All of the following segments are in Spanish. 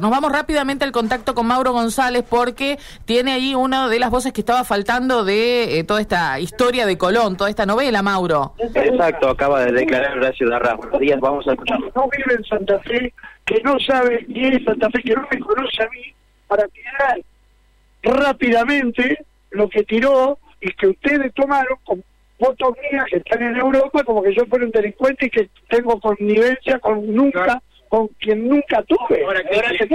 Nos vamos rápidamente al contacto con Mauro González porque tiene ahí una de las voces que estaba faltando de eh, toda esta historia de Colón, toda esta novela, Mauro. Exacto, acaba de declarar Horacio Darra. Buenos días, vamos a escuchar. No vive en Santa Fe, que no sabe ni es Santa Fe, que no me conoce a mí, para tirar rápidamente lo que tiró y que ustedes tomaron con fotos mías que están en Europa como que yo fuera un delincuente y que tengo connivencia con nunca con quien nunca tuve. Ahora, que ahora se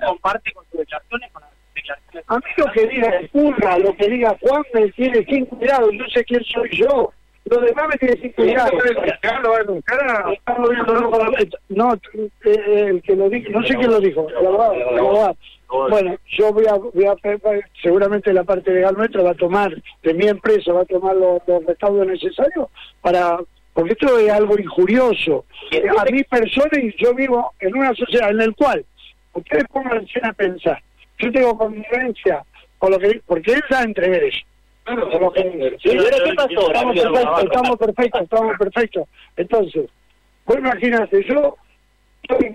comparte con sus declaraciones, con las declaraciones. A mí lo que diga curra, lo que diga Juan me tiene sin cuidado, yo sé quién soy yo. Lo demás me tiene sin cuidado. No, eh, el que lo dijo, no sé quién lo dijo, el abogado, el abogado. Bueno, yo voy a, voy a, seguramente la parte legal nuestra va a tomar, de mi empresa va a tomar los, los recaudos necesarios para porque esto es algo injurioso. A mi persona y yo vivo en una sociedad en la cual, ustedes pongan a pensar, yo tengo convivencia con lo que, porque él da entrever eso. Claro, ¿qué pasó? Estamos perfectos, estamos perfectos, estamos perfectos. Entonces, vos imagínate, yo estoy en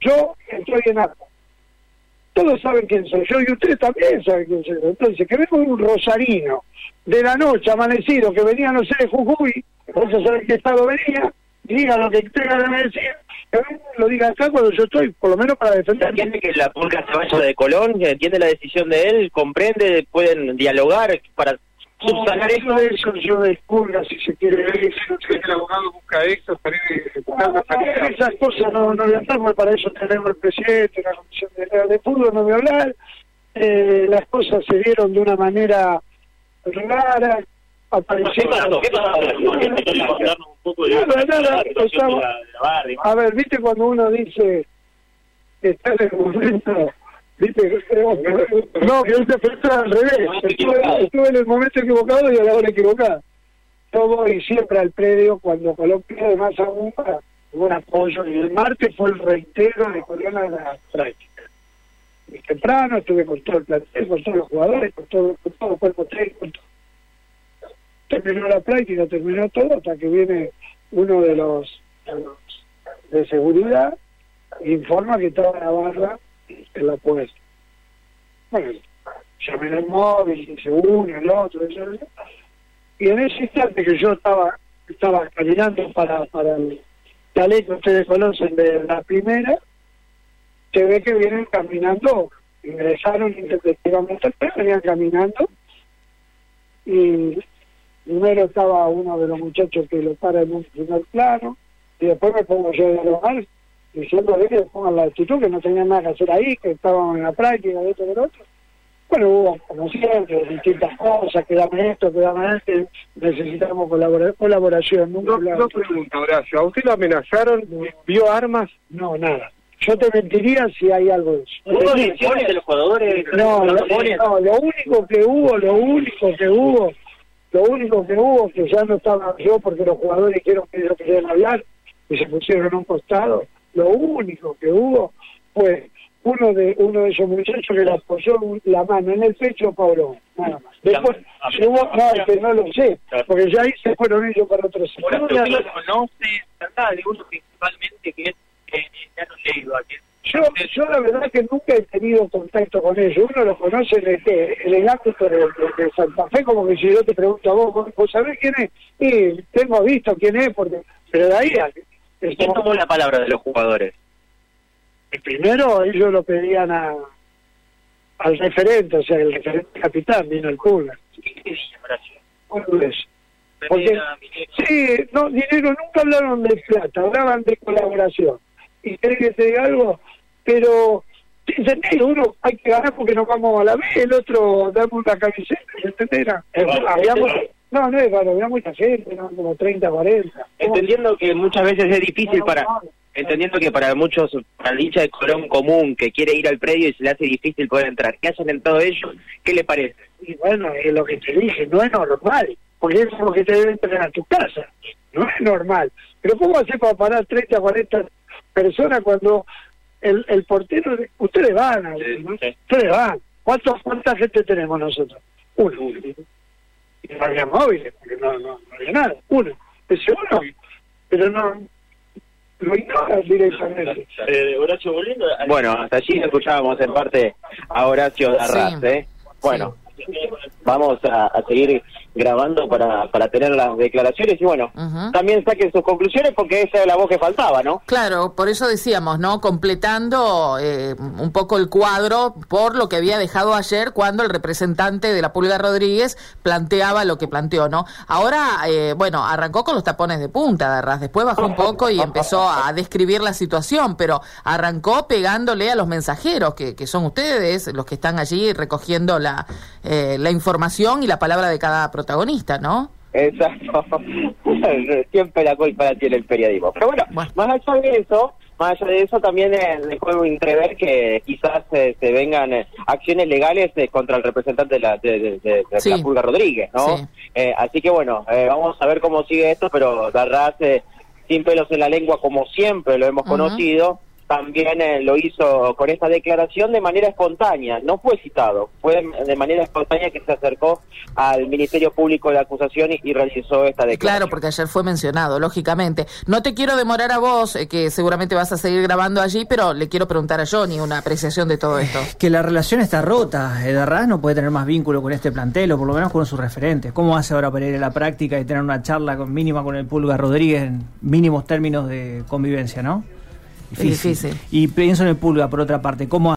yo estoy en Arco. Todos saben quién soy yo y ustedes también saben quién soy yo. Entonces, que venga un rosarino de la noche amanecido que venía, no sé, de Jujuy, por eso saben qué estado venía, diga lo que tenga que decir, que lo diga acá cuando yo estoy, por lo menos para defender. ¿Entiende que la pulga se vaya de Colón? ¿Entiende la decisión de él? ¿Comprende? ¿Pueden dialogar para subsanar eso? de eso yo de pulga, si se quiere ver. Si el abogado busca eso, para ir Esas cosas no, no estamos, para eso tenemos el presidente, la comisión de, de fútbol, no voy a hablar. Eh, las cosas se dieron de una manera rara, apareció. A ver, viste cuando uno dice está en el momento, viste, no, que usted pensó al revés, estuve, en el momento equivocado y a la hora equivocada. Yo voy siempre al predio cuando Colón pide más aún para un apoyo. Y el martes fue el reitero de Colón a la práctica. Y temprano estuve con todo el plantel, con todos los jugadores, con todo, con todo el cuerpo técnico, con todo terminó la práctica, terminó todo, hasta que viene uno de los de, seguridad e informa que estaba la barra en la puesta. Bueno, llamé el móvil, se une el otro, y en ese instante que yo estaba estaba caminando para, para el chalet que ustedes conocen de la primera, se ve que vienen caminando, ingresaron intempestivamente, venían caminando, y primero estaba uno de los muchachos que lo para en un primer plano, y después me pongo yo de mal, diciéndole que pongan la actitud, que no tenían nada que hacer ahí, que estaban en la práctica, de esto y de otro. Bueno, hubo, como siempre, distintas cosas, que dame esto, que dame esto, necesitamos colaboración. Nunca no, no pregunta, Horacio, ¿a usted lo amenazaron? ¿Vio armas? No, nada. Yo te mentiría si hay algo de eso. ¿Hubo de los jugadores? No, no, no, lo único que hubo, lo único que hubo lo único que hubo, que ya no estaba yo porque los jugadores dijeron que ellos querían hablar y se pusieron a un costado, lo único que hubo fue uno de uno de esos muchachos que le apoyó la mano en el pecho a Pablo, nada más. Después, hubo, no, que no lo sé, porque ya ahí se fueron ellos para otro sitio. No, se trataba de uno principalmente que es eh, ya no leído, a que yo, yo la verdad que nunca he tenido contacto con ellos. Uno los conoce en el, en el ámbito de, Santa Fe, como que si yo te pregunto a vos, ¿vos sabés quién es? Y tengo visto quién es, porque pero de ahí... ¿Quién tomó la palabra de los jugadores? El primero ellos lo pedían a al referente, o sea, el referente capitán vino el. ¿Qué Porque, sí, no, dinero, nunca hablaron de plata, hablaban de colaboración. ¿Y querés que te diga algo? Pero ¿entendés? uno hay que ganar porque nos vamos a la vez, el otro damos una camiseta, ¿entendés? habíamos, no, no es claro, había mucha gente, como 30, 40. Entendiendo que muchas veces es difícil para... Entendiendo que para muchos, para dicha de Colón común que quiere ir al predio y se le hace difícil poder entrar, ¿qué hacen en todo ello? ¿Qué le parece? Y bueno, es lo que te dije, no es normal, porque es lo que te deben tener a tu casa, no es normal. Pero ¿cómo hacer para parar 30, 40 personas cuando el, el portero, ustedes van, ustedes van. ¿Cuántos, ¿Cuánta gente tenemos nosotros? Uno. Y no había móviles, porque no, no, había nada. Uno. Ese uno. Pero no, directamente. Eh, Horacio Bolino. Bueno, hasta allí escuchábamos en parte a Horacio Darraz, Sí. ¿eh? Bueno, vamos a, a seguir grabando para, para tener las declaraciones y bueno, también saquen sus conclusiones porque esa era la voz que faltaba, ¿no? Claro, por eso decíamos, ¿no? Completando eh, un poco el cuadro por lo que había dejado ayer cuando el representante de la Pulga Rodríguez planteaba lo que planteó, ¿no? Ahora, eh, bueno, arrancó con los tapones de punta, Darras, después bajó un poco y empezó a describir la situación, pero arrancó pegándole a los mensajeros, que, que son ustedes, los que están allí recogiendo la, eh, la información y la palabra de cada protagonista, ¿no? Exacto. Siempre la culpa la tiene el periodismo. Pero bueno, Bueno. más allá de eso, más allá de eso también eh, dejó entrever que quizás eh, se vengan eh, acciones legales eh, contra el representante de la, de, de- de- de Sí. la Pulga Rodríguez, ¿no? Sí. Eh, así que bueno, eh, vamos a ver cómo sigue esto, pero Darraz, eh, sin pelos en la lengua, como siempre lo hemos conocido, también eh, lo hizo con esta declaración de manera espontánea, no fue citado, fue de, manera espontánea que se acercó al Ministerio Público de Acusación y, y realizó esta declaración. Claro, porque ayer fue mencionado, lógicamente. No te quiero demorar a vos, eh, que seguramente vas a seguir grabando allí, pero le quiero preguntar a Johnny una apreciación de todo esto. Que la relación está rota. Edarraz no puede tener más vínculo con este plantel, o por lo menos con sus referentes. ¿Cómo hace ahora para ir a la práctica y tener una charla con, mínima con el Pulga Rodríguez en mínimos términos de convivencia, no? Difícil. Y pienso en el Pulga, por otra parte. ¿Cómo